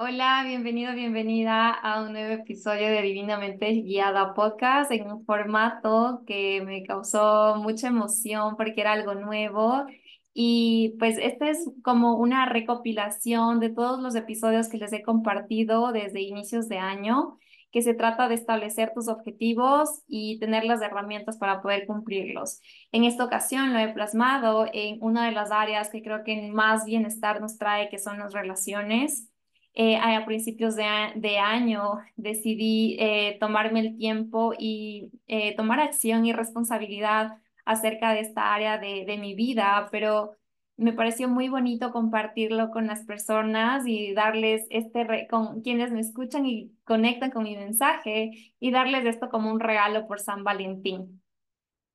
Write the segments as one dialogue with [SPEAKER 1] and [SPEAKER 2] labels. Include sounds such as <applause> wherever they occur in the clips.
[SPEAKER 1] Hola, bienvenido, bienvenida a un nuevo episodio de Divinamente Guiada Podcast en un formato que me causó mucha emoción porque era algo nuevo. Y pues este es como una recopilación de todos los episodios que les he compartido desde inicios de año, que se trata de establecer tus objetivos y tener las herramientas para poder cumplirlos. En esta ocasión lo he plasmado en una de las áreas que creo que más bienestar nos trae, que son las relaciones eh, a principios de, año decidí eh, tomarme el tiempo y eh, tomar acción y responsabilidad acerca de esta área de, de mi vida, pero me pareció muy bonito compartirlo con las personas y darles este, con quienes me escuchan y conectan con mi mensaje y darles esto como un regalo por San Valentín.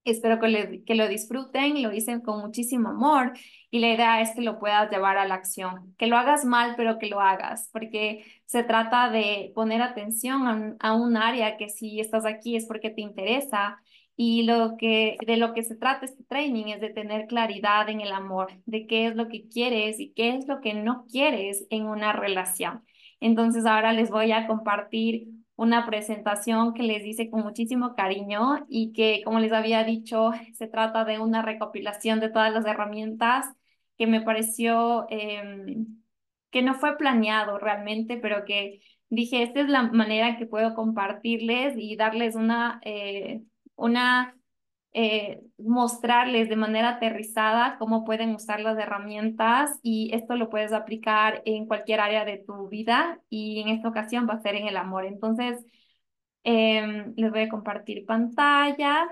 [SPEAKER 1] Espero que, que lo disfruten, lo dicen con muchísimo amor y la idea es que lo puedas llevar a la acción, que lo hagas mal, pero que lo hagas, porque se trata de poner atención a un, área que si estás aquí es porque te interesa y lo que, de lo que se trata este training es de tener claridad en el amor, de qué es lo que quieres y qué es lo que no quieres en una relación. Entonces ahora les voy a compartir una presentación que les hice con muchísimo cariño y que, como les había dicho, se trata de una recopilación de todas las herramientas que me pareció em, que no fue planeado realmente, pero que dije, esta es la manera que puedo compartirles y darles una, eh, una eh, mostrarles de manera aterrizada cómo pueden usar las herramientas y esto lo puedes aplicar en cualquier área de tu vida y en esta ocasión va a ser en el amor. Entonces, em, les voy a compartir pantalla.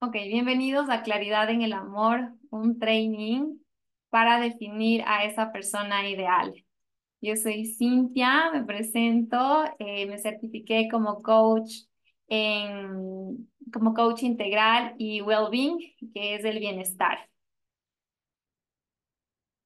[SPEAKER 1] Ok, bienvenidos a Claridad en el Amor, un training para definir a esa persona ideal. Yo soy Cintia, me presento, eh, me certifiqué como coach en, como coach integral y well-being, que es el bienestar.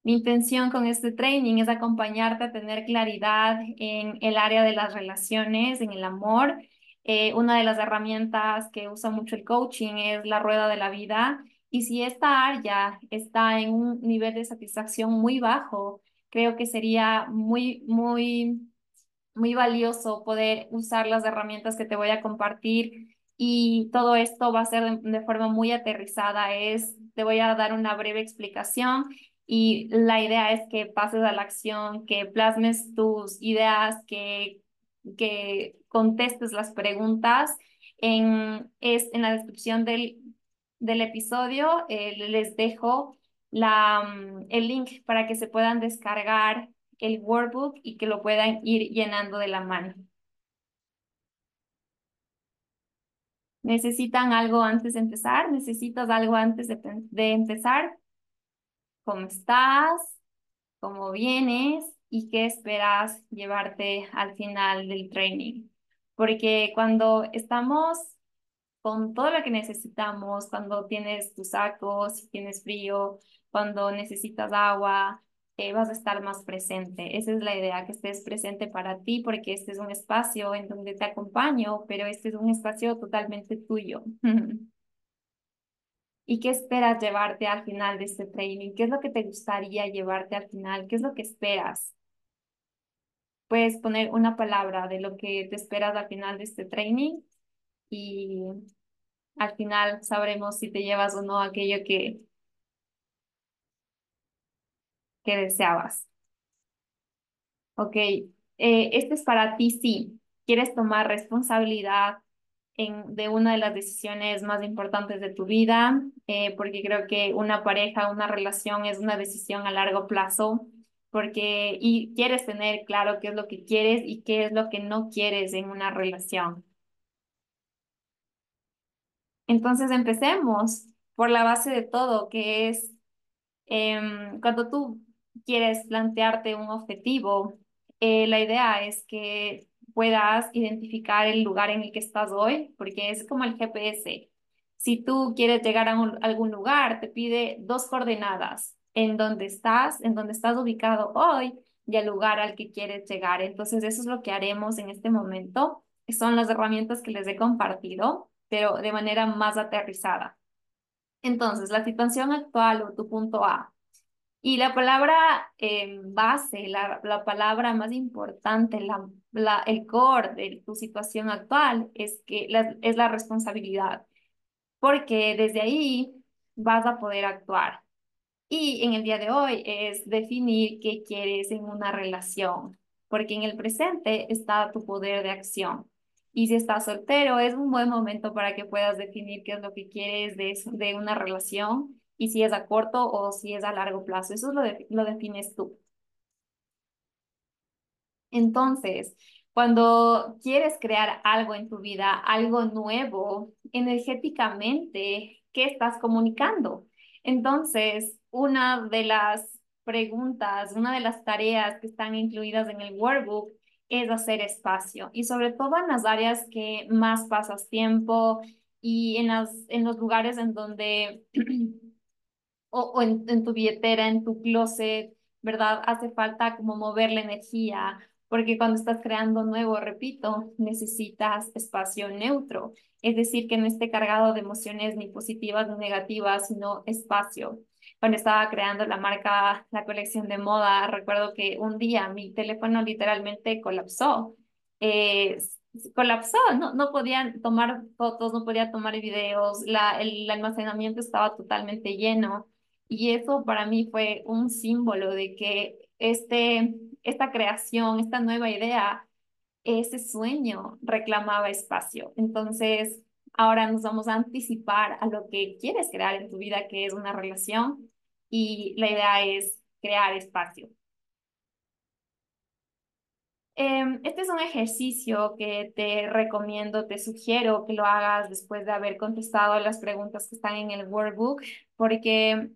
[SPEAKER 1] Mi intención con este training es acompañarte a tener claridad en el área de las relaciones, en el amor. Eh, una de las herramientas que usa mucho el coaching es la rueda de la vida. Y si esta área está en un nivel de satisfacción muy bajo, creo que sería muy, muy, muy valioso poder usar las herramientas que te voy a compartir y todo esto va a ser de, forma muy aterrizada. Es, te voy a dar una breve explicación y la idea es que pases a la acción, que plasmes tus ideas, que, que contestes las preguntas. En, es, en la descripción del, del episodio eh, les dejo la, mm, el link para que se puedan descargar el workbook y que lo puedan ir llenando de la mano. ¿Necesitan algo antes de empezar? ¿Necesitas algo antes de, de empezar? ¿Cómo estás? ¿Cómo vienes? ¿Y qué esperas llevarte al final del training? Porque cuando estamos con todo lo que necesitamos, cuando tienes tus sacos, si tienes frío, cuando necesitas agua, eh, vas a estar más presente. Esa es la idea, que estés presente para ti, porque este es un espacio en donde te acompaño, pero este es un espacio totalmente tuyo. <laughs> ¿Y qué esperas llevarte al final de este training? ¿Qué es lo que te gustaría llevarte al final? ¿Qué es lo que esperas? Puedes poner una palabra de lo que te esperas al final de este training y al final sabremos si te llevas o no aquello que, que deseabas. Ok, eh, este es para ti si quieres tomar responsabilidad en, de una de las decisiones más importantes de tu vida, eh, porque creo que una pareja, una relación es una decisión a largo plazo, porque y quieres tener claro qué es lo que quieres y qué es lo que no quieres en una relación. Entonces empecemos por la base de todo, que es em, cuando tú quieres plantearte un objetivo, eh, la idea es que puedas identificar el lugar en el que estás hoy, porque es como el GPS. Si tú quieres llegar a, algún lugar, te pide dos coordenadas, en donde estás, en donde estás ubicado hoy y el lugar al que quieres llegar. Entonces, eso es lo que haremos en este momento. Son las herramientas que les he compartido pero de manera más aterrizada. Entonces, la situación actual o tu punto A. Y la palabra eh, base, la, la, palabra más importante, la, la, el core de tu situación actual es, que la, es la responsabilidad, porque desde ahí vas a poder actuar. Y en el día de hoy es definir qué quieres en una relación, porque en el presente está tu poder de acción. Y si estás soltero, es un buen momento para que puedas definir qué es lo que quieres de, de una relación y si es a corto o si es a largo plazo. Eso lo, lo defines tú. Entonces, cuando quieres crear algo en tu vida, algo nuevo, energéticamente, ¿qué estás comunicando? Entonces, una de las preguntas, una de las tareas que están incluidas en el workbook es hacer espacio y sobre todo en las áreas que más pasas tiempo y en, las, en los lugares en donde, <clears throat> o, o en, tu billetera, en tu closet, ¿verdad? Hace falta como mover la energía, porque cuando estás creando nuevo, repito, necesitas espacio neutro, es decir, que no esté cargado de emociones ni positivas ni negativas, sino espacio cuando estaba creando la marca, la colección de moda, recuerdo que un día mi teléfono literalmente colapsó. Eh, colapsó, no, no podía tomar fotos, no podía tomar videos, la, el almacenamiento estaba totalmente lleno. Y eso para mí fue un símbolo de que este, esta creación, esta nueva idea, ese sueño reclamaba espacio. Entonces, ahora nos vamos a anticipar a lo que quieres crear en tu vida, que es una relación, y la idea es crear espacio. Em, este es un ejercicio que te recomiendo, te sugiero que lo hagas después de haber contestado las preguntas que están en el workbook, porque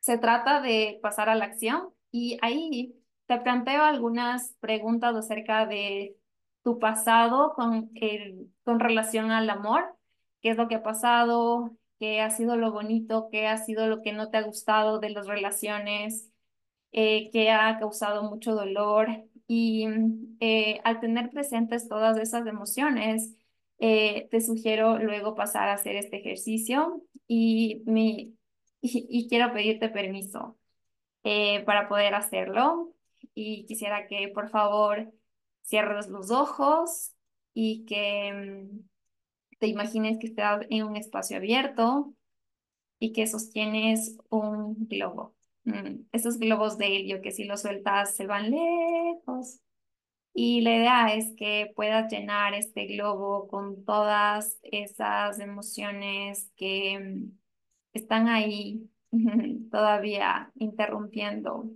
[SPEAKER 1] se trata de pasar a la acción y ahí te planteo algunas preguntas acerca de tu pasado con, el, con relación al amor, qué es lo que ha pasado, qué ha sido lo bonito, qué ha sido lo que no te ha gustado de las relaciones, eh, qué ha causado mucho dolor. Y eh, al tener presentes todas esas emociones, eh, te sugiero luego pasar a hacer este ejercicio y, mi, <laughs> y, y quiero pedirte permiso para poder hacerlo. Y quisiera que por favor cierres los ojos y que mm, te imagines que estás en un espacio abierto y que sostienes un globo. Mm, esos globos de helio que si los sueltas se van lejos. Y la idea es que puedas llenar este globo con todas esas emociones que mm, están ahí <laughs> todavía interrumpiendo,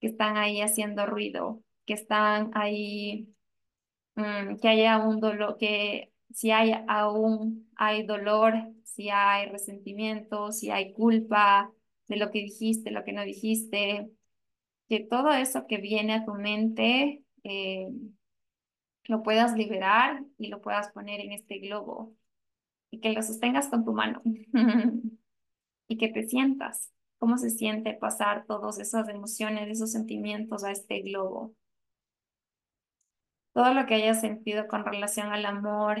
[SPEAKER 1] que están ahí haciendo ruido, que están ahí, mm, que haya un dolor, que si hay aún hay dolor, si hay resentimiento, si hay culpa de lo que dijiste, lo que no dijiste, que todo eso que viene a tu mente eh, lo puedas liberar y lo puedas poner en este globo y que lo sostengas con tu mano <laughs> y que te sientas cómo se siente pasar todas esas emociones, esos sentimientos a este globo. Todo lo que hayas sentido con relación al amor,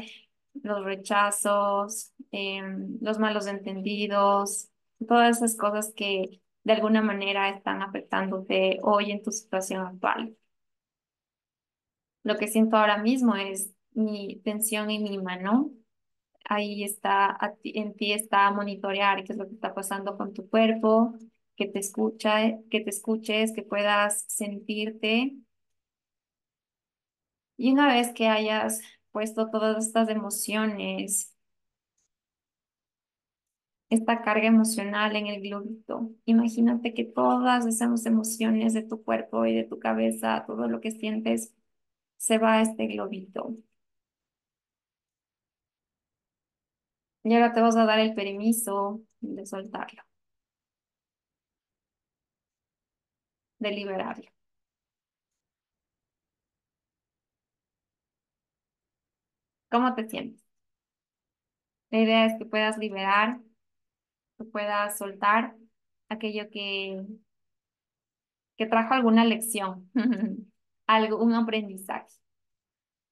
[SPEAKER 1] los rechazos, em, los malos entendidos, todas esas cosas que de alguna manera están afectándote hoy en tu situación actual. Lo que siento ahora mismo es mi tensión en mi mano. Ahí está, en ti está monitorear qué es lo que está pasando con tu cuerpo, que te escucha, que te escuches, que puedas sentirte y una vez que hayas puesto todas estas emociones, esta carga emocional en el globito, imagínate que todas esas emociones de tu cuerpo y de tu cabeza, todo lo que sientes, se va a este globito. Y ahora te vas a dar el permiso de soltarlo, de liberarlo. ¿Cómo te sientes? La idea es que puedas liberar, que puedas soltar aquello que, que trajo alguna lección, <laughs> algo, un aprendizaje.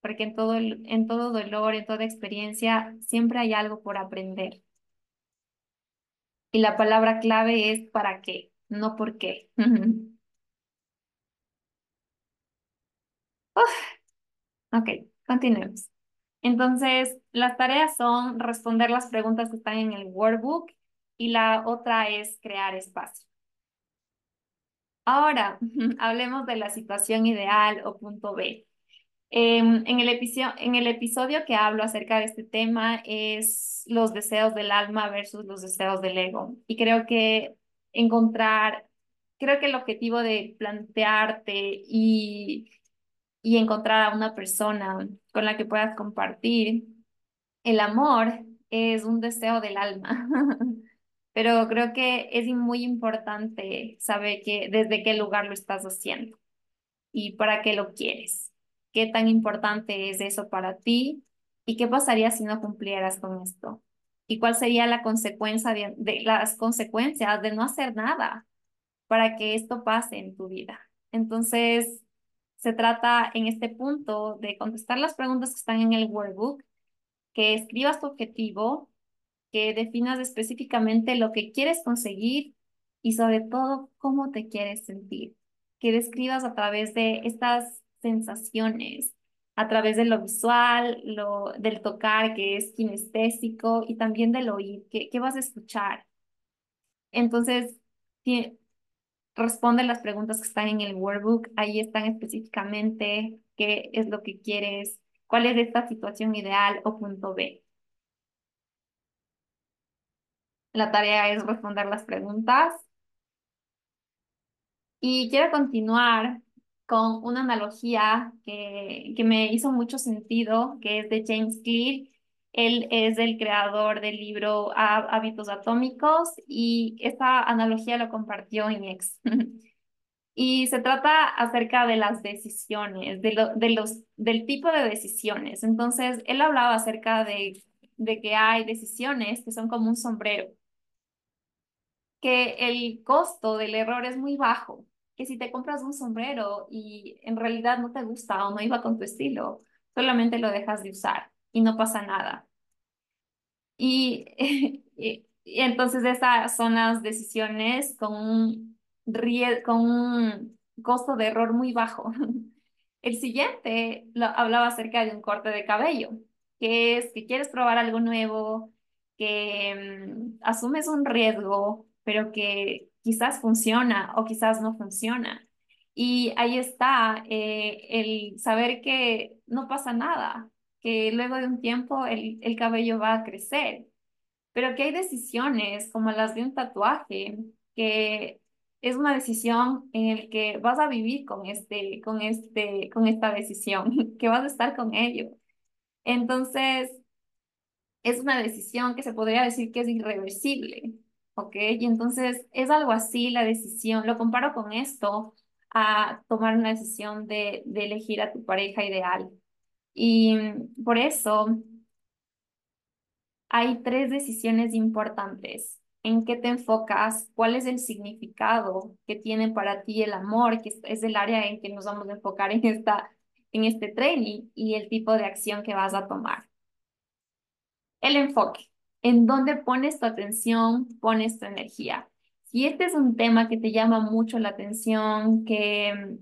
[SPEAKER 1] porque en todo, en todo dolor, en toda experiencia, siempre hay algo por aprender. Y la palabra clave es para qué, no por qué. <laughs> Ok, continuemos. Entonces, las tareas son responder las preguntas que están en el workbook y la otra es crear espacio. Ahora, <laughs> hablemos de la situación ideal o punto B. Em, en el en el episodio que hablo acerca de este tema es los deseos del alma versus los deseos del ego. Y creo que encontrar, creo que el objetivo de plantearte y, y encontrar a una persona con la que puedas compartir el amor es un deseo del alma. <laughs> Pero creo que es muy importante saber que desde qué lugar lo estás haciendo y para qué lo quieres. ¿Qué tan importante es eso para ti? ¿Y qué pasaría si no cumplieras con esto? ¿Y cuál sería la consecuencia de, de las consecuencias de no hacer nada para que esto pase en tu vida? Entonces, se trata en este punto de contestar las preguntas que están en el workbook, que escribas tu objetivo, que definas específicamente lo que quieres conseguir y sobre todo cómo te quieres sentir, que describas a través de estas sensaciones, a través de lo visual, lo, del tocar, que es kinestésico, y también del oír, que, que vas a escuchar. Entonces, responde las preguntas que están en el workbook, ahí están específicamente qué es lo que quieres, cuál es esta situación ideal o punto B. La tarea es responder las preguntas y quiero continuar con una analogía que, que me hizo mucho sentido, que es de James Clear. Él es el creador del libro Há- Hábitos Atómicos y esta analogía lo compartió en X. <laughs> Y se trata acerca de las decisiones, de, del tipo de decisiones. Entonces, él hablaba acerca de que hay decisiones que son como un sombrero que el costo del error es muy bajo, que si te compras un sombrero y en realidad no te gusta o no iba con tu estilo, solamente lo dejas de usar y no pasa nada. <laughs> Y, entonces esas son las decisiones con un, con un costo de error muy bajo. <laughs> El siguiente lo, hablaba acerca de un corte de cabello, que es que quieres probar algo nuevo, que mm, asumes un riesgo, pero que quizás funciona o quizás no funciona. Y ahí está eh, el saber que no pasa nada, que luego de un tiempo el, el cabello va a crecer, pero que hay decisiones como las de un tatuaje, que es una decisión en el que vas a vivir con este, con este, con esta decisión, <laughs> que vas a estar con ello. Entonces, es una decisión que se podría decir que es irreversible, ¿ok? Y entonces es algo así la decisión, lo comparo con esto, a tomar una decisión de, de elegir a tu pareja ideal. Y por eso hay tres decisiones importantes. ¿En qué te enfocas? ¿Cuál es el significado que tiene para ti el amor? Que es el área en que nos vamos a enfocar en esta, en este training y el tipo de acción que vas a tomar. El enfoque. ¿En dónde pones tu atención, pones tu energía? Si este es un tema que te llama mucho la atención, que,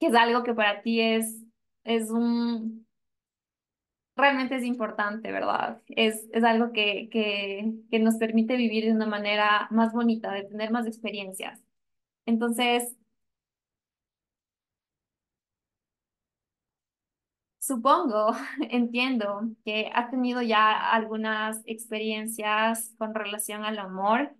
[SPEAKER 1] que es algo que para ti es, es un, realmente es importante, ¿verdad? Es, es algo que, que, que nos permite vivir de una manera más bonita, de tener más experiencias. Entonces, supongo, <laughs> entiendo que has tenido ya algunas experiencias con relación al amor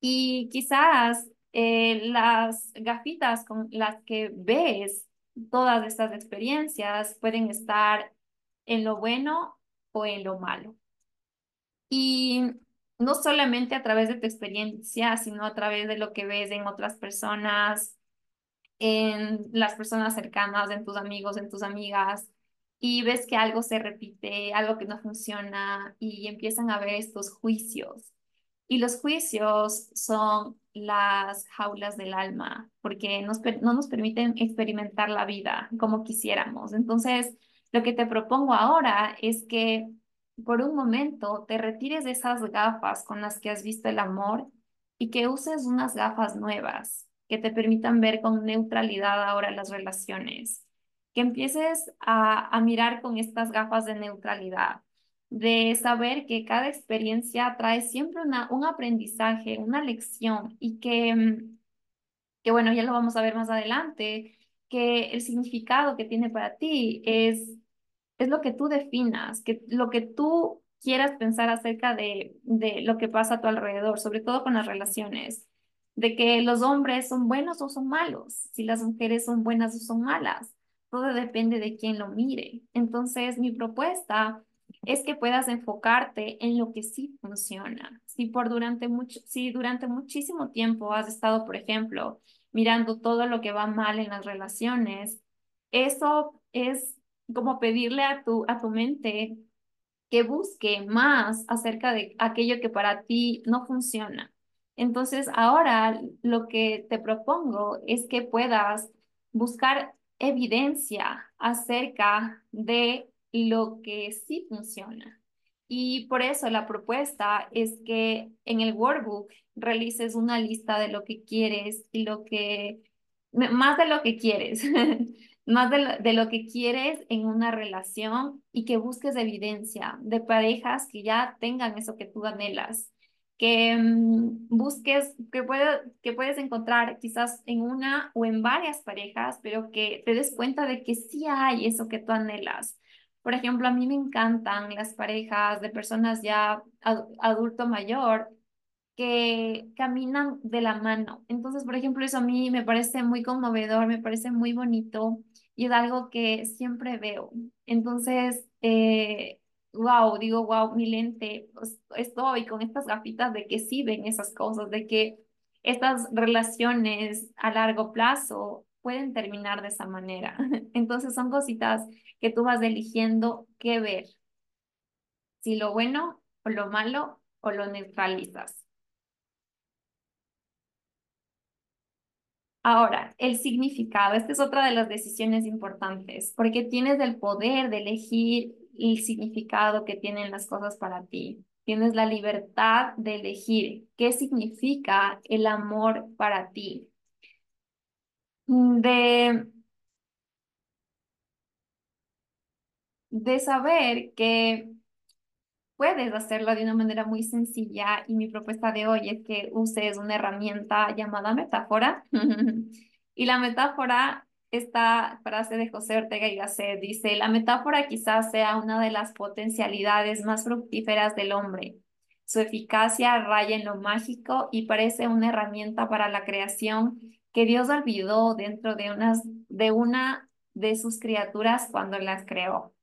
[SPEAKER 1] y quizás eh, las gafitas con las que ves todas estas experiencias pueden estar en lo bueno o en lo malo. Y no solamente a través de tu experiencia, sino a través de lo que ves en otras personas, en las personas cercanas, en tus amigos, en tus amigas, y ves que algo se repite, algo que no funciona, y empiezan a ver estos juicios. Y los juicios son las jaulas del alma, porque no nos permiten experimentar la vida como quisiéramos. Entonces, lo que te propongo ahora es que por un momento te retires de esas gafas con las que has visto el amor y que uses unas gafas nuevas que te permitan ver con neutralidad ahora las relaciones, que empieces a mirar con estas gafas de neutralidad, de saber que cada experiencia trae siempre una, un aprendizaje, una lección y que, mm, que, bueno, ya lo vamos a ver más adelante, que el significado que tiene para ti es, es lo que tú definas, que lo que tú quieras pensar acerca de, de lo que pasa a tu alrededor, sobre todo con las relaciones, de que los hombres son buenos o son malos, si las mujeres son buenas o son malas, todo depende de quién lo mire. Entonces, mi propuesta es que puedas enfocarte en lo que sí funciona. Si por durante mucho, si durante muchísimo tiempo has estado, por ejemplo, mirando todo lo que va mal en las relaciones, eso es como pedirle a tu, a tu mente que busque más acerca de aquello que para ti no funciona. Entonces, ahora lo que te propongo es que puedas buscar evidencia acerca de lo que sí funciona. Y por eso la propuesta es que en el workbook realices una lista de lo que quieres y lo que, más de lo que quieres, <laughs> más de lo, de lo que quieres en una relación y que busques evidencia de parejas que ya tengan eso que tú anhelas que mm, busques, que, puede, que puedes encontrar quizás en una o en varias parejas, pero que te des cuenta de que sí hay eso que tú anhelas. Por ejemplo, a mí me encantan las parejas de personas ya adulto mayor que caminan de la mano. Entonces, por ejemplo, eso a mí me parece muy conmovedor, me parece muy bonito y es algo que siempre veo. Entonces, eh, wow, digo, wow, mi lente, pues, estoy con estas gafitas de que sí ven esas cosas, de que estas relaciones a largo plazo pueden terminar de esa manera. <laughs> Entonces son cositas que tú vas eligiendo qué ver, si lo bueno o lo malo o lo neutralizas. Ahora, el significado, esta es otra de las decisiones importantes, porque tienes el poder de elegir el significado que tienen las cosas para ti. Tienes la libertad de elegir qué significa el amor para ti. De, de saber que puedes hacerlo de una manera muy sencilla y mi propuesta de hoy es que uses una herramienta llamada metáfora. <laughs> y la metáfora esta frase de José Ortega y Gasset dice, la metáfora quizás sea una de las potencialidades más fructíferas del hombre. Su eficacia raya en lo mágico y parece una herramienta para la creación que Dios olvidó dentro de, unas, de una de sus criaturas cuando las creó.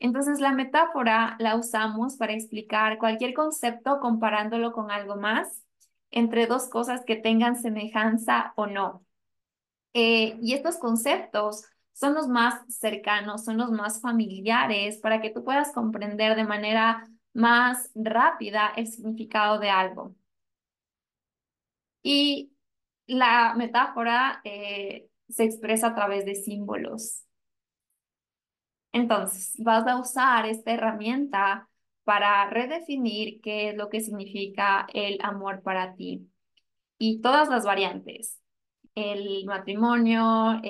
[SPEAKER 1] Entonces la metáfora la usamos para explicar cualquier concepto comparándolo con algo más, entre dos cosas que tengan semejanza o no. Eh, y estos conceptos son los más cercanos, son los más familiares para que tú puedas comprender de manera más rápida el significado de algo. Y la metáfora eh, se expresa a través de símbolos. Entonces, vas a usar esta herramienta para redefinir qué es lo que significa el amor para ti y todas las variantes el matrimonio,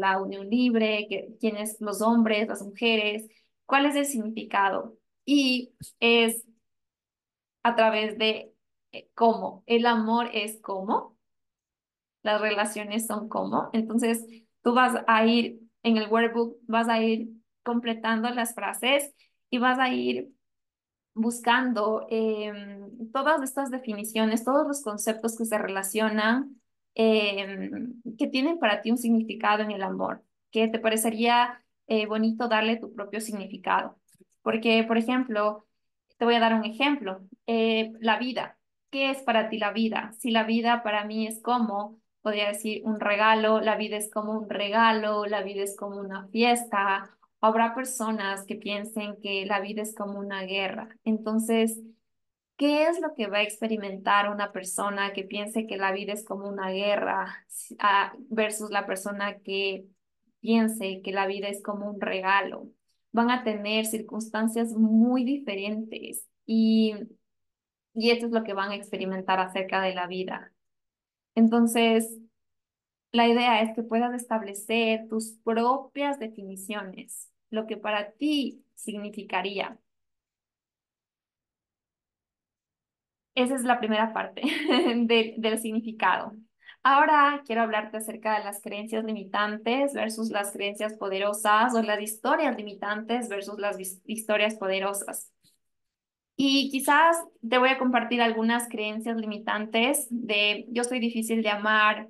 [SPEAKER 1] la unión libre, que, quiénes los hombres, las mujeres, cuál es el significado. Y es a través de eh, cómo. El amor es cómo. Las relaciones son cómo. Entonces, tú vas a ir en el workbook, vas a ir completando las frases y vas a ir buscando em, todas estas definiciones, todos los conceptos que se relacionan Em, que tienen para ti un significado en el amor, que te parecería eh, bonito darle tu propio significado. Porque, por ejemplo, te voy a dar un ejemplo, eh, la vida. ¿Qué es para ti la vida? Si la vida para mí es como, podría decir, un regalo, la vida es como un regalo, la vida es como una fiesta. Habrá personas que piensen que la vida es como una guerra. Entonces, ¿Qué es lo que va a experimentar una persona que piense que la vida es como una guerra ah, versus la persona que piense que la vida es como un regalo? Van a tener circunstancias muy diferentes y, y esto es lo que van a experimentar acerca de la vida. Entonces, la idea es que puedas establecer tus propias definiciones, lo que para ti significaría. Esa es la primera parte <laughs> del significado. Ahora quiero hablarte acerca de las creencias limitantes versus las creencias poderosas o las historias limitantes versus las historias poderosas. Y quizás te voy a compartir algunas creencias limitantes de yo soy difícil de amar,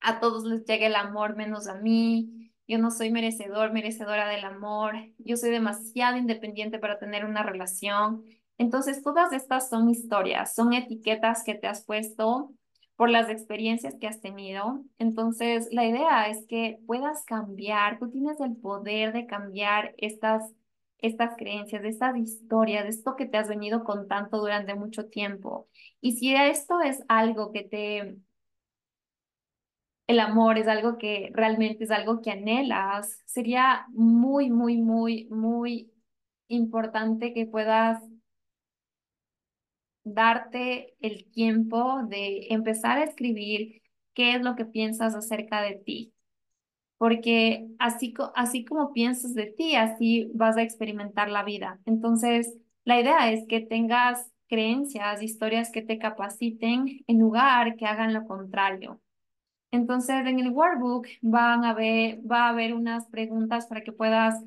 [SPEAKER 1] a todos les llega el amor menos a mí, yo no soy merecedor, merecedora del amor, yo soy demasiado independiente para tener una relación. Entonces, todas estas son historias, son etiquetas que te has puesto por las experiencias que has tenido. Entonces, la idea es que puedas cambiar, tú tienes el poder de cambiar estas, estas creencias, estas historias, de esto que te has venido contando durante mucho tiempo. Y si esto es algo que te el amor es algo que realmente es algo que anhelas, sería muy, muy, muy, muy importante que puedas darte el tiempo de empezar a escribir qué es lo que piensas acerca de ti. Porque así, así como piensas de ti, así vas a experimentar la vida. Entonces, la idea es que tengas creencias, historias que te capaciten en lugar que hagan lo contrario. Entonces, en el workbook van a ver, va a haber unas preguntas para que puedas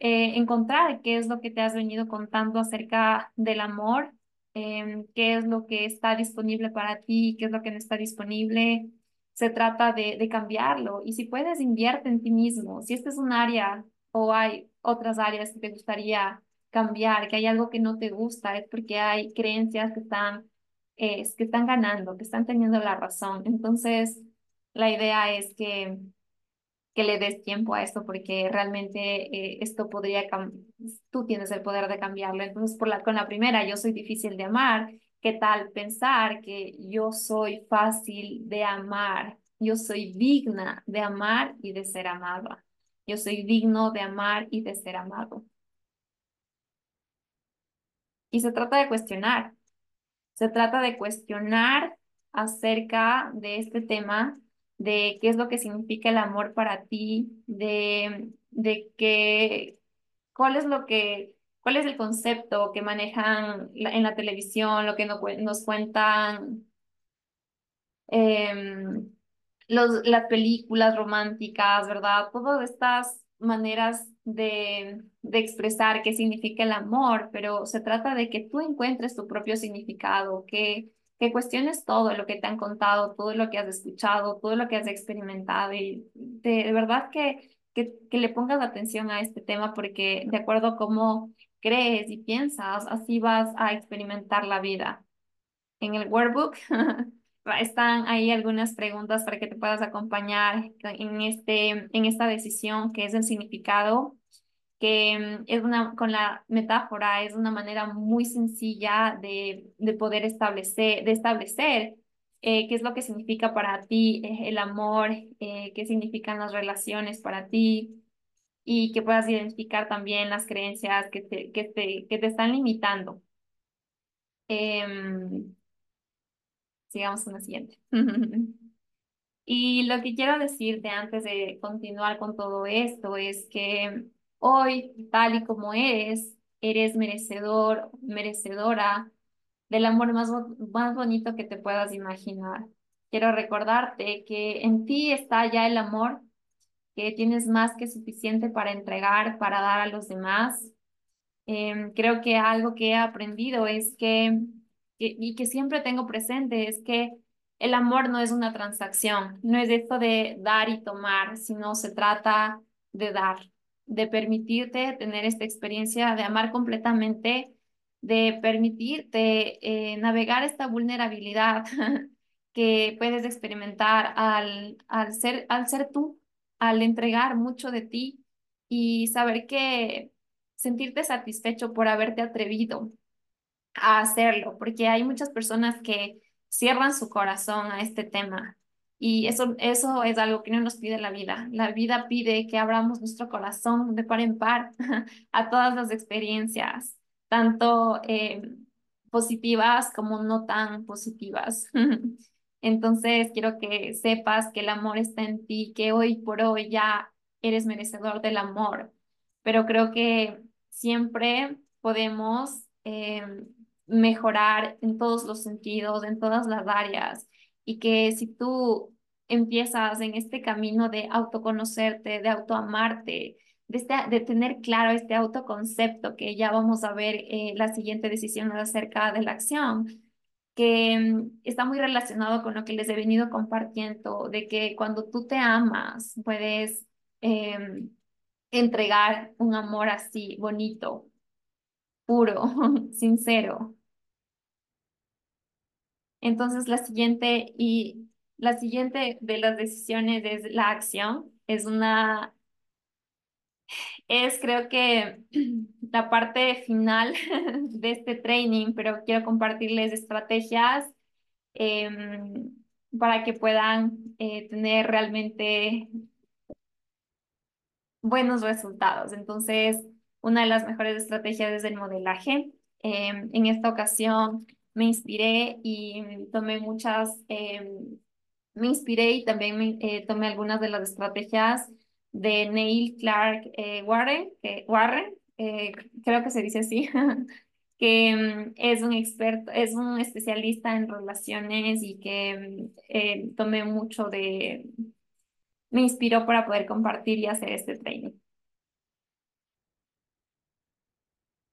[SPEAKER 1] eh, encontrar qué es lo que te has venido contando acerca del amor, em, qué es lo que está disponible para ti, qué es lo que no está disponible. Se trata de, de cambiarlo y si puedes, invierte en ti mismo. Si este es un área o hay otras áreas que te gustaría cambiar, que hay algo que no te gusta, es porque hay creencias que están, es, que están ganando, que están teniendo la razón. Entonces, la idea es que, que le des tiempo a esto porque realmente eh, esto podría, tú tienes el poder de cambiarlo. Entonces, por la, con la primera, yo soy difícil de amar. ¿Qué tal pensar que yo soy fácil de amar? Yo soy digna de amar y de ser amada. Yo soy digno de amar y de ser amado. Y se trata de cuestionar. Se trata de cuestionar acerca de este tema de qué es lo que significa el amor para ti, de, de qué, cuál es lo que, cuál es el concepto que manejan en la televisión, lo que nos cuentan em, los, las películas románticas, ¿verdad? Todas estas maneras de, de expresar qué significa el amor, pero se trata de que tú encuentres tu propio significado, que que cuestiones todo lo que te han contado, todo lo que has escuchado, todo lo que has experimentado y de, verdad que, que, que, le pongas atención a este tema porque de acuerdo a cómo crees y piensas, así vas a experimentar la vida. En el workbook <laughs> están ahí algunas preguntas para que te puedas acompañar en, este, en esta decisión que es el significado que mm, es una, con la metáfora, es una manera muy sencilla de, de poder establecer, de establecer eh, qué es lo que significa para ti eh, el amor, eh, qué significan las relaciones para ti y que puedas identificar también las creencias que te, que te, que te están limitando. Em, sigamos con la siguiente. <laughs> y lo que quiero decirte antes de continuar con todo esto es que Hoy, tal y como eres, eres merecedor, merecedora del amor más, más bonito que te puedas imaginar. Quiero recordarte que en ti está ya el amor, que tienes más que suficiente para entregar, para dar a los demás. Em, creo que algo que he aprendido es que, y que siempre tengo presente, es que el amor no es una transacción, no es esto de dar y tomar, sino se trata de dar de permitirte tener esta experiencia de amar completamente, de permitirte eh, navegar esta vulnerabilidad <laughs> que puedes experimentar al, al, ser, al ser tú, al entregar mucho de ti y saber que sentirte satisfecho por haberte atrevido a hacerlo, porque hay muchas personas que cierran su corazón a este tema. Y eso, eso es algo que no nos pide la vida. La vida pide que abramos nuestro corazón de par en par <laughs> a todas las experiencias, tanto eh, positivas como no tan positivas. <laughs> Entonces, quiero que sepas que el amor está en ti, que hoy por hoy ya eres merecedor del amor, pero creo que siempre podemos eh, mejorar en todos los sentidos, en todas las áreas, y que si tú empiezas en este camino de autoconocerte, de autoamarte, de, este, de tener claro este autoconcepto, que ya vamos a ver eh, la siguiente decisión acerca de la acción, que mm, está muy relacionado con lo que les he venido compartiendo, de que cuando tú te amas, puedes em, entregar un amor así bonito, puro, <laughs> sincero. Entonces, la siguiente y la siguiente de las decisiones es la acción. Es una, es creo que <clears throat> la parte final <laughs> de este training, pero quiero compartirles estrategias em, para que puedan eh, tener realmente buenos resultados. Entonces, una de las mejores estrategias es el modelaje. Em, en esta ocasión me inspiré y tomé muchas, em, me inspiré y también eh, tomé algunas de las estrategias de Neil Clark eh, Warren, Warren eh, creo que se dice así, <laughs> que em, es un experto, es un especialista en relaciones y que tomé mucho de, me inspiró para poder compartir y hacer este training.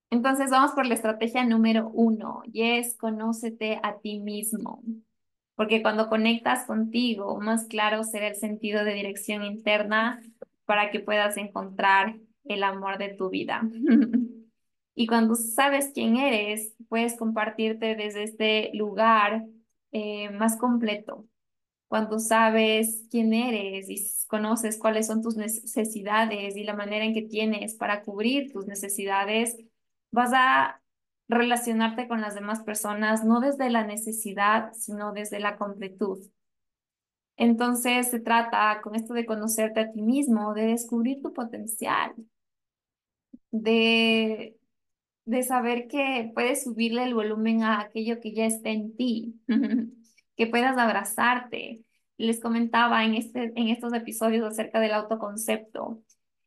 [SPEAKER 1] Entonces vamos por la estrategia número uno y es conócete a ti mismo. Porque cuando conectas contigo, más claro será el sentido de dirección interna para que puedas encontrar el amor de tu vida. <laughs> y cuando sabes quién eres, puedes compartirte desde este lugar eh, más completo, cuando sabes quién eres y conoces cuáles son tus necesidades y la manera en que tienes para cubrir tus necesidades, vas a relacionarte con las demás personas no desde la necesidad, sino desde la completud. Entonces se trata con esto de conocerte a ti mismo, de descubrir tu potencial, de, de saber que puedes subirle el volumen a aquello que ya está en ti. <laughs> que puedas abrazarte. Les comentaba en, este, en estos episodios acerca del autoconcepto,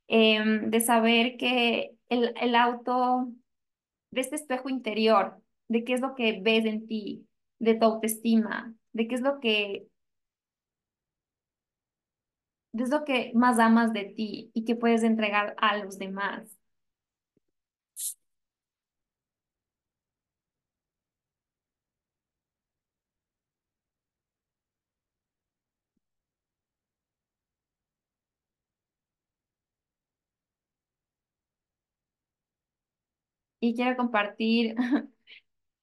[SPEAKER 1] em, de saber que el, el auto, de este espejo interior, de qué es lo que ves en ti, de tu autoestima, de qué es lo que es lo que más amas de ti y que puedes entregar a los demás. y quiero compartir <laughs>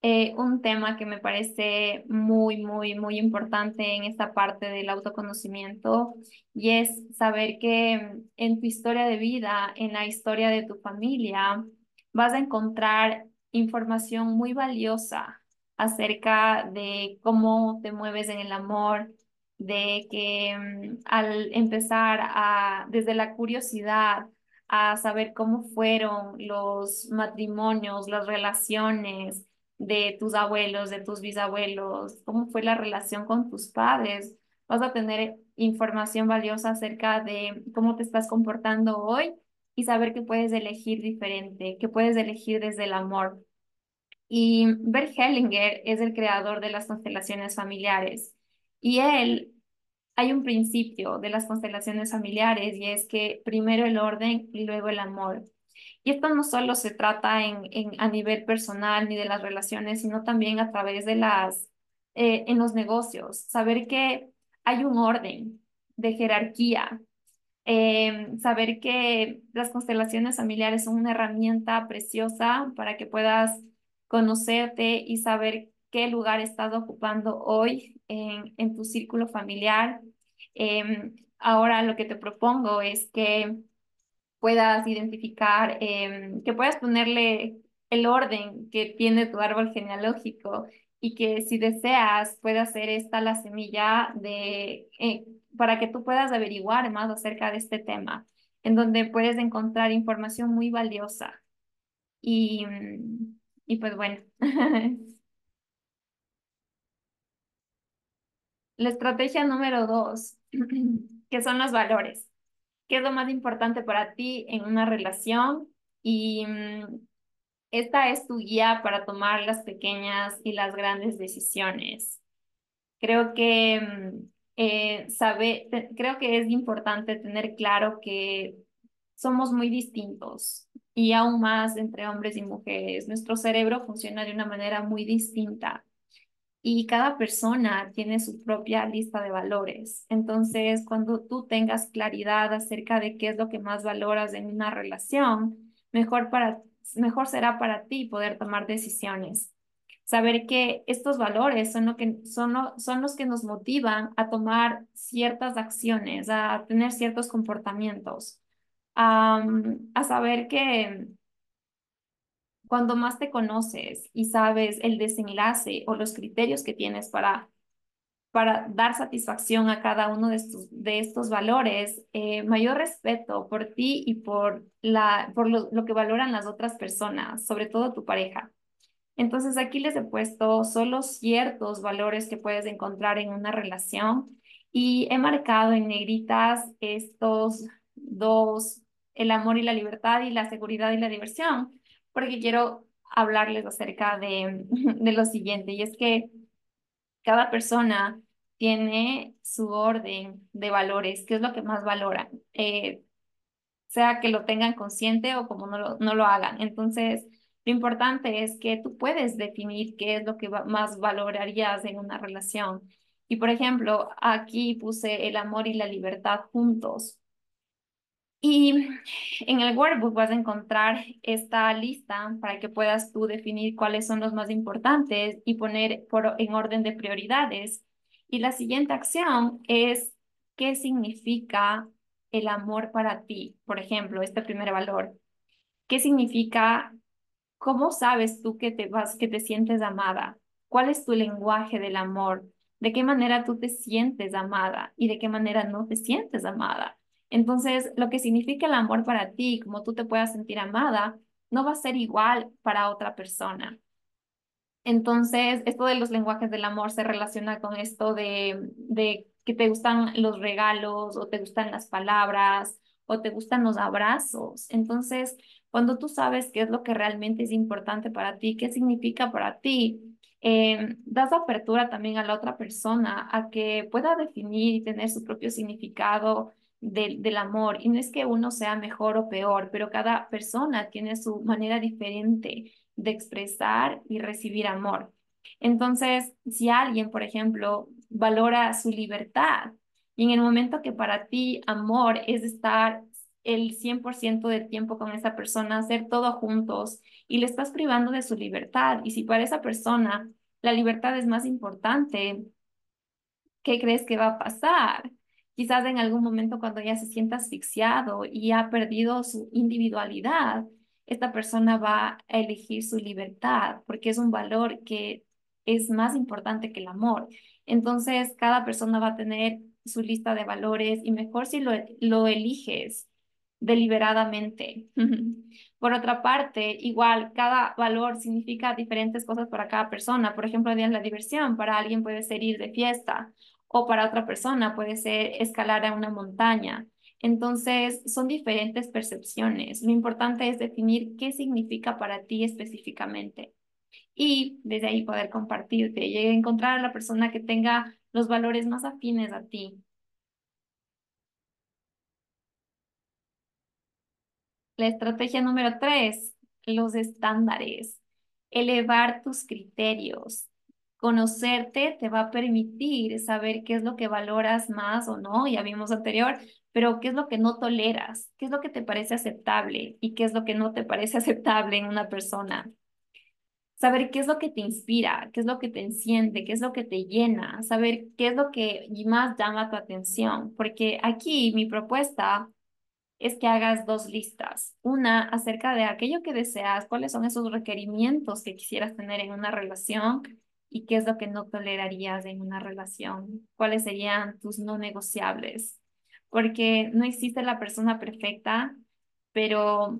[SPEAKER 1] eh, un tema que me parece muy, muy, muy importante en esta parte del autoconocimiento y es saber que en tu historia de vida, en la historia de tu familia, vas a encontrar información muy valiosa acerca de cómo te mueves en el amor, de que mm, al empezar a, desde la curiosidad, a saber cómo fueron los matrimonios, las relaciones de tus abuelos, de tus bisabuelos, cómo fue la relación con tus padres. Vas a tener información valiosa acerca de cómo te estás comportando hoy y saber que puedes elegir diferente, que puedes elegir desde el amor. Y Bert Hellinger es el creador de las constelaciones familiares y él hay un principio de las constelaciones familiares y es que primero el orden y luego el amor. Y esto no solo se trata en, a nivel personal ni de las relaciones, sino también a través de las, eh, en los negocios. Saber que hay un orden de jerarquía. Eh, saber que las constelaciones familiares son una herramienta preciosa para que puedas conocerte y saber qué lugar estás ocupando hoy en, en tu círculo familiar. Em, ahora lo que te propongo es que puedas identificar, em, que puedas ponerle el orden que tiene tu árbol genealógico y que si deseas pueda ser esta la semilla de, eh, para que tú puedas averiguar más acerca de este tema, en donde puedes encontrar información muy valiosa. Y, y pues bueno. <laughs> La estrategia número dos, <clears throat> que son los valores. ¿Qué es lo más importante para ti en una relación? Y mm, esta es tu guía para tomar las pequeñas y las grandes decisiones. Creo que, mm, eh, sabe, creo que es importante tener claro que somos muy distintos y aún más entre hombres y mujeres. Nuestro cerebro funciona de una manera muy distinta y cada persona tiene su propia lista de valores. Entonces, cuando tú tengas claridad acerca de qué es lo que más valoras en una relación, mejor, para, mejor será para ti poder tomar decisiones. Saber que estos valores son, lo que, son, son los que nos motivan a tomar ciertas acciones, a tener ciertos comportamientos, a, a saber que cuando más te conoces y sabes el desenlace o los criterios que tienes para, para dar satisfacción a cada uno de estos, de estos valores, eh, mayor respeto por ti y por, la, por lo, lo que valoran las otras personas, sobre todo tu pareja. Entonces aquí les he puesto solo ciertos valores que puedes encontrar en una relación y he marcado en negritas estos dos, el amor y la libertad y la seguridad y la diversión porque quiero hablarles acerca <laughs> de, lo siguiente, y es que cada persona tiene su orden de valores, qué es lo que más valoran, eh, sea que lo tengan consciente o como no lo, no lo hagan. Entonces, lo importante es que tú puedes definir qué es lo que más valorarías en una relación. Y por ejemplo, aquí puse el amor y la libertad juntos. Y en el workbook vas a encontrar esta lista para que puedas tú definir cuáles son los más importantes y poner por, en orden de prioridades. Y la siguiente acción es qué significa el amor para ti. Por ejemplo, este primer valor. ¿Qué significa? ¿Cómo sabes tú que te vas, que te sientes amada? ¿Cuál es tu lenguaje del amor? ¿De qué manera tú te sientes amada y de qué manera no te sientes amada? Entonces, lo que significa el amor para ti, como tú te puedas sentir amada, no va a ser igual para otra persona. Entonces, esto de los lenguajes del amor se relaciona con esto de, que te gustan los regalos o te gustan las palabras o te gustan los abrazos. Entonces, cuando tú sabes qué es lo que realmente es importante para ti, qué significa para ti, eh, das apertura también a la otra persona a que pueda definir y tener su propio significado del, amor. Y no es que uno sea mejor o peor, pero cada persona tiene su manera diferente de expresar y recibir amor. Entonces, si alguien, por ejemplo, valora su libertad y en el momento que para ti amor es estar el 100% del tiempo con esa persona, hacer todo juntos y le estás privando de su libertad. Y si para esa persona la libertad es más importante, ¿qué crees que va a pasar? Quizás en algún momento cuando ya se sienta asfixiado y ha perdido su individualidad, esta persona va a elegir su libertad porque es un valor que es más importante que el amor. Entonces, cada persona va a tener su lista de valores y mejor si lo, lo eliges deliberadamente. <laughs> Por otra parte, igual, cada valor significa diferentes cosas para cada persona. Por ejemplo, la diversión, para alguien puede ser ir de fiesta o para otra persona puede ser escalar a una montaña. Entonces, son diferentes percepciones. Lo importante es definir qué significa para ti específicamente y desde ahí poder compartirte y encontrar a la persona que tenga los valores más afines a ti. La estrategia número tres, los estándares. Elevar tus criterios. Conocerte te va a permitir saber qué es lo que valoras más o no, ya vimos anterior, pero qué es lo que no toleras, qué es lo que te parece aceptable y qué es lo que no te parece <laughs> aceptable en una persona. Saber qué es lo que te inspira, qué es lo que te enciende, qué es lo que te llena, saber qué es lo que más llama tu atención, porque aquí mi propuesta es que hagas dos listas. Una acerca de aquello que deseas, cuáles son esos requerimientos que quisieras tener en una relación y qué es lo que no tolerarías en una relación, cuáles serían tus no negociables. Porque no existe la persona perfecta, pero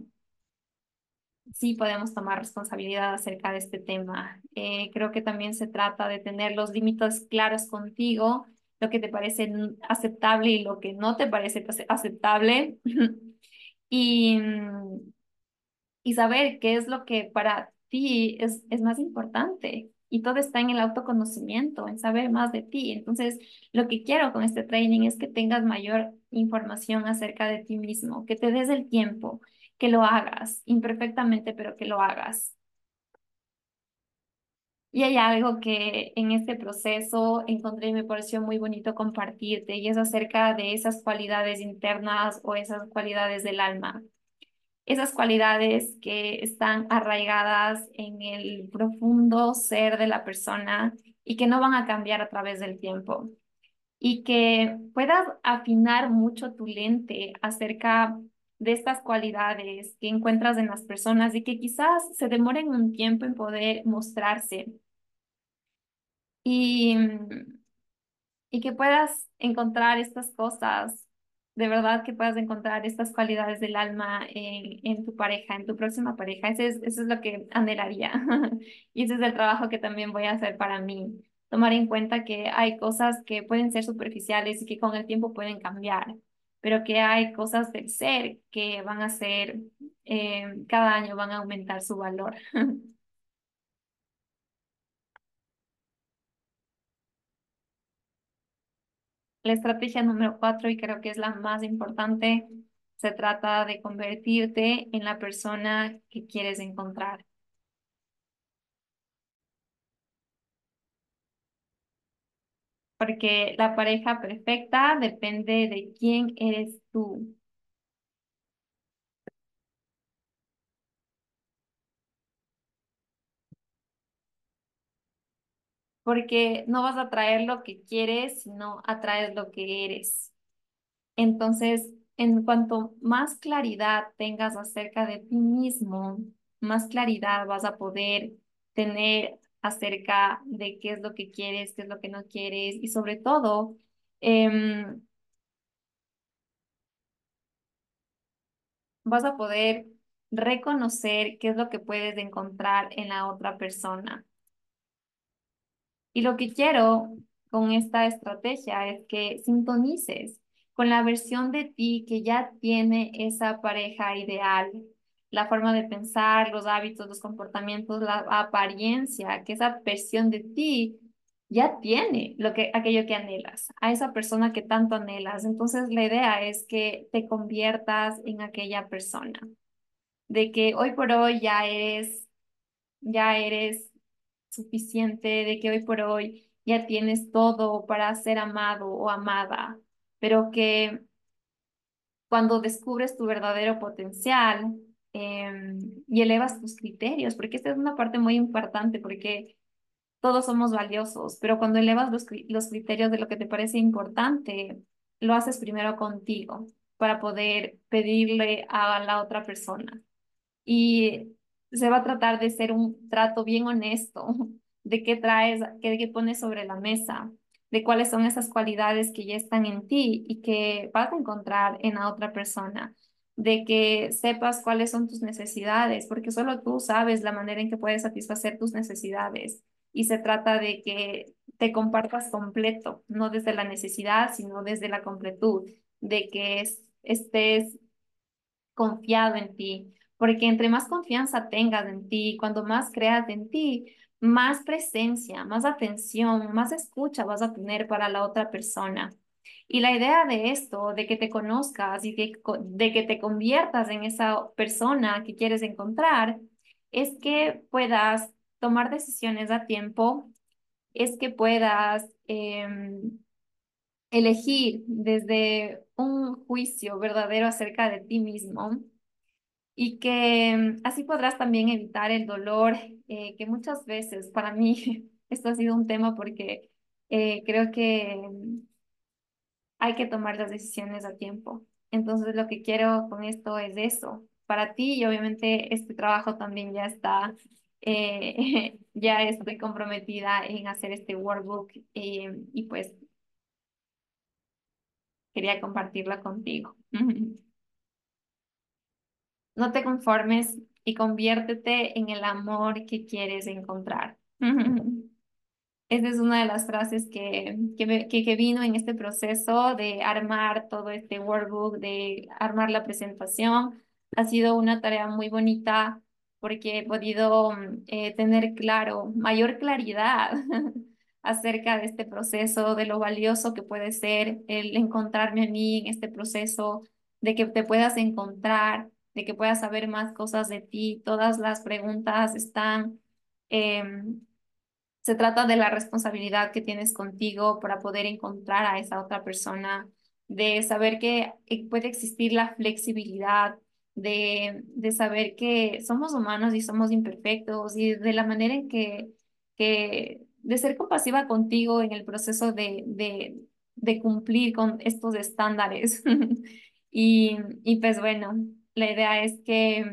[SPEAKER 1] sí podemos tomar responsabilidad acerca de este tema. Eh, creo que también se trata de tener los límites claros contigo, lo que te parece aceptable y lo que no te parece aceptable. <laughs> y, y saber qué es lo que para ti es, es más importante. Y todo está en el autoconocimiento, en saber más de ti. Entonces, lo que quiero con este training es que tengas mayor información acerca de ti mismo, que te des el tiempo, que lo hagas, imperfectamente, pero que lo hagas. Y hay algo que en este proceso encontré y me pareció muy bonito compartirte, y es acerca de esas cualidades internas o esas cualidades del alma. Esas cualidades que están arraigadas en el profundo ser de la persona y que no van a cambiar a través del tiempo. Y que puedas afinar mucho tu lente acerca de estas cualidades que encuentras en las personas y que quizás se demoren un tiempo en poder mostrarse. Y, y que puedas encontrar estas cosas, de verdad que puedas encontrar estas cualidades del alma en, en tu pareja, en tu próxima pareja. Ese es, eso es lo que anhelaría. <laughs> y ese es el trabajo que también voy a hacer para mí. Tomar en cuenta que hay cosas que pueden ser superficiales y que con el tiempo pueden cambiar pero que hay cosas del ser que van a ser, eh, cada año van a aumentar su valor. <laughs> La estrategia número cuatro, y creo que es la más importante, se trata de convertirte en la persona que quieres encontrar. Porque la pareja perfecta depende de quién eres tú. Porque no vas a traer lo que quieres, sino atraes lo que eres. Entonces, en cuanto más claridad tengas acerca de ti mismo, más claridad vas a poder tener acerca de qué es lo que quieres, qué es lo que no quieres y sobre todo, em, vas a poder reconocer qué es lo que puedes encontrar en la otra persona. Y lo que quiero con esta estrategia es que sintonices con la versión de ti que ya tiene esa pareja ideal, la forma de pensar, los hábitos, los comportamientos, la apariencia, que esa versión de ti ya tiene lo que, aquello que anhelas, a esa persona que tanto anhelas. Entonces la idea es que te conviertas en aquella persona, de que hoy por hoy ya eres, ya eres suficiente, de que hoy por hoy ya tienes todo para ser amado o amada, pero que cuando descubres tu verdadero potencial em, y elevas tus criterios, porque esta es una parte muy importante, porque todos somos valiosos, pero cuando elevas los, los criterios de lo que te parece importante, lo haces primero contigo para poder pedirle a la otra persona. Y se va a tratar de ser un trato bien honesto, <laughs> de qué traes, qué, qué pones sobre la mesa, de cuáles son esas cualidades que ya están en ti y que vas a encontrar en la otra persona, de que sepas cuáles son tus necesidades, porque solo tú sabes la manera en que puedes satisfacer tus necesidades. Y se trata de que te compartas completo, no desde la necesidad, sino desde la completud, de que estés confiado en ti, porque entre más confianza tengas en ti, cuando más creas en ti, más presencia, más atención, más escucha vas a tener para la otra persona. Y la idea de esto, de que te conozcas y de que te conviertas en esa persona que quieres encontrar, es que puedas tomar decisiones a tiempo, es que puedas em, elegir desde un juicio verdadero acerca de ti mismo y que así podrás también evitar el dolor, eh, que muchas veces para mí <laughs> esto ha sido un tema porque eh, creo que hay que tomar las decisiones a tiempo. Entonces lo que quiero con esto es eso, para ti y obviamente este trabajo también ya está, eh, <laughs> ya estoy comprometida en hacer este workbook eh, y pues quería compartirlo contigo. <laughs> No te conformes y conviértete en el amor que quieres encontrar. Esa es una de las frases que, que, que, vino en este proceso de armar todo este workbook, de armar la presentación. Ha sido una tarea muy bonita porque he podido eh, tener claro, mayor claridad <laughs> acerca de este proceso, de lo valioso que puede ser el encontrarme a mí en este proceso, de que te puedas encontrar, de que puedas saber más cosas de ti. Todas las preguntas están, em, se trata de la responsabilidad que tienes contigo para poder encontrar a esa otra persona, de saber que eh, puede existir la flexibilidad, de, de saber que somos humanos y somos imperfectos y de la manera en que, que de ser compasiva contigo en el proceso de, de, de cumplir con estos estándares. <laughs> y, y pues bueno, la idea es que,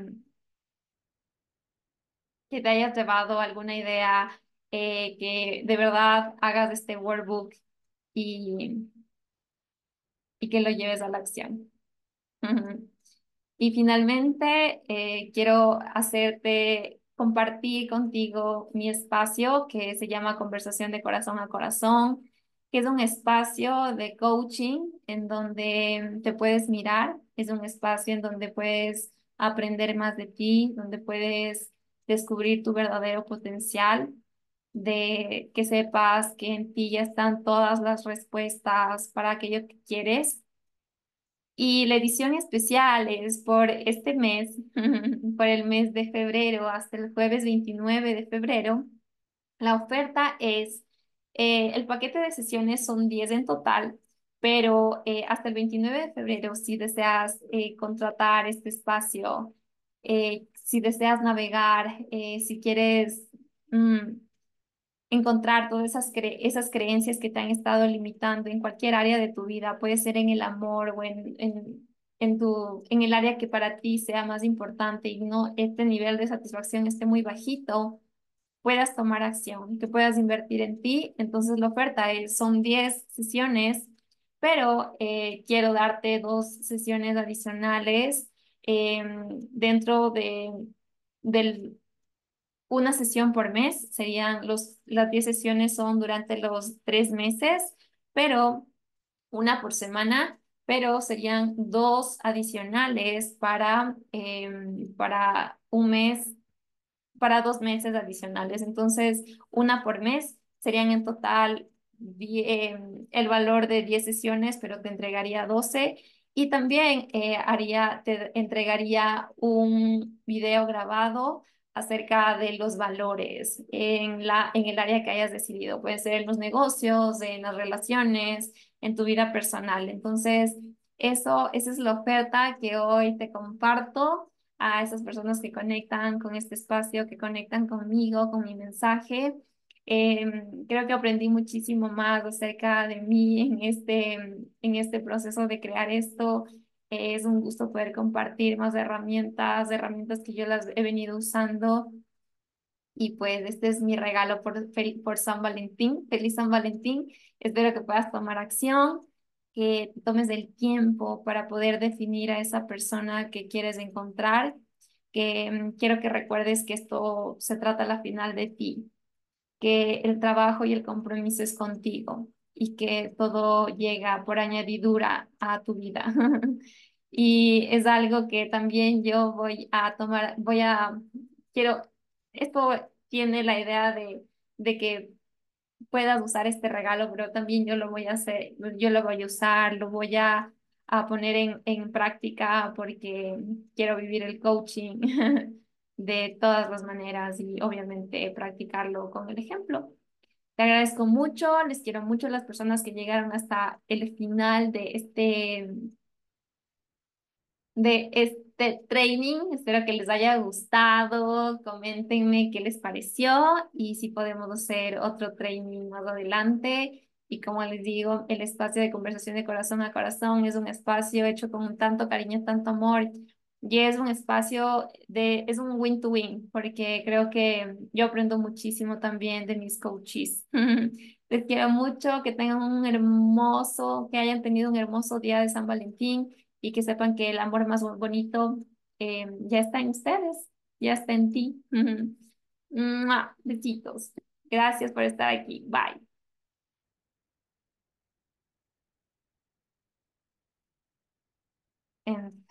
[SPEAKER 1] que te hayas llevado alguna idea, eh, que de verdad hagas este workbook y, y que lo lleves a la acción. Y finalmente, eh, quiero hacerte compartir contigo mi espacio que se llama Conversación de Corazón a Corazón, es un espacio de coaching en donde te puedes mirar, es un espacio en donde puedes aprender más de ti, donde puedes descubrir tu verdadero potencial, de que sepas que en ti ya están todas las respuestas para aquello que quieres y la edición especial es por este mes, <laughs> por el mes de febrero hasta el jueves 29 de febrero. La oferta es, eh, el paquete de sesiones son 10 en total, pero eh, hasta el 29 de febrero, si deseas eh, contratar este espacio, si deseas navegar, si quieres mm, encontrar todas esas, esas creencias que te han estado limitando en cualquier área de tu vida, puede ser en el amor o en, en, en, tu, en el área que para ti sea más importante y no este nivel de satisfacción esté muy bajito, puedas tomar acción, que puedas invertir en ti. Entonces la oferta es, son 10 sesiones, pero eh, quiero darte dos sesiones adicionales em, dentro de, del una sesión por mes, serían los, las 10 sesiones son durante los tres meses, pero una por semana, pero serían dos adicionales para, em, para un mes, para dos meses adicionales. Entonces, una por mes serían en total em, el valor de 10 sesiones, pero te entregaría 12. Y también eh, haría, te entregaría un video grabado acerca de los valores en, la, en el área que hayas decidido. Puede ser en los negocios, en las relaciones, en tu vida personal. Entonces, eso, esa es la oferta que hoy te comparto a esas personas que conectan con este espacio, que conectan conmigo, con mi mensaje. Em, creo que aprendí muchísimo más acerca de mí en este, en este proceso de crear esto es un gusto poder compartir más herramientas, herramientas que yo las he venido usando. Y pues este es mi regalo por, por San Valentín. Feliz San Valentín. Espero que puedas tomar acción, que tomes el tiempo para poder definir a esa persona que quieres encontrar. Que mm, quiero que recuerdes que esto se trata a la final de ti, que el trabajo y el compromiso es contigo y que todo llega por añadidura a tu vida. <laughs> y es algo que también yo voy a tomar, voy a, quiero, esto tiene la idea de, de que puedas usar este regalo, pero también yo lo voy a hacer, yo lo voy a usar, lo voy a, a poner en, en práctica porque quiero vivir el coaching <laughs> de todas las maneras y obviamente practicarlo con el ejemplo. Te agradezco mucho, les quiero mucho a las personas que llegaron hasta el final de este, de este training. Espero que les haya gustado. Coméntenme qué les pareció y si podemos hacer otro training más adelante. Y como les digo, el espacio de conversación de corazón a corazón es un espacio hecho con tanto cariño, tanto amor. Y es un espacio de, es un win to win, porque creo que yo aprendo muchísimo también de mis coaches. <laughs> Les quiero mucho, que tengan un hermoso, que hayan tenido un hermoso día de San Valentín y que sepan que el amor más bonito eh, ya está en ustedes, ya está en ti. <laughs> Besitos. Gracias por estar aquí. Bye. En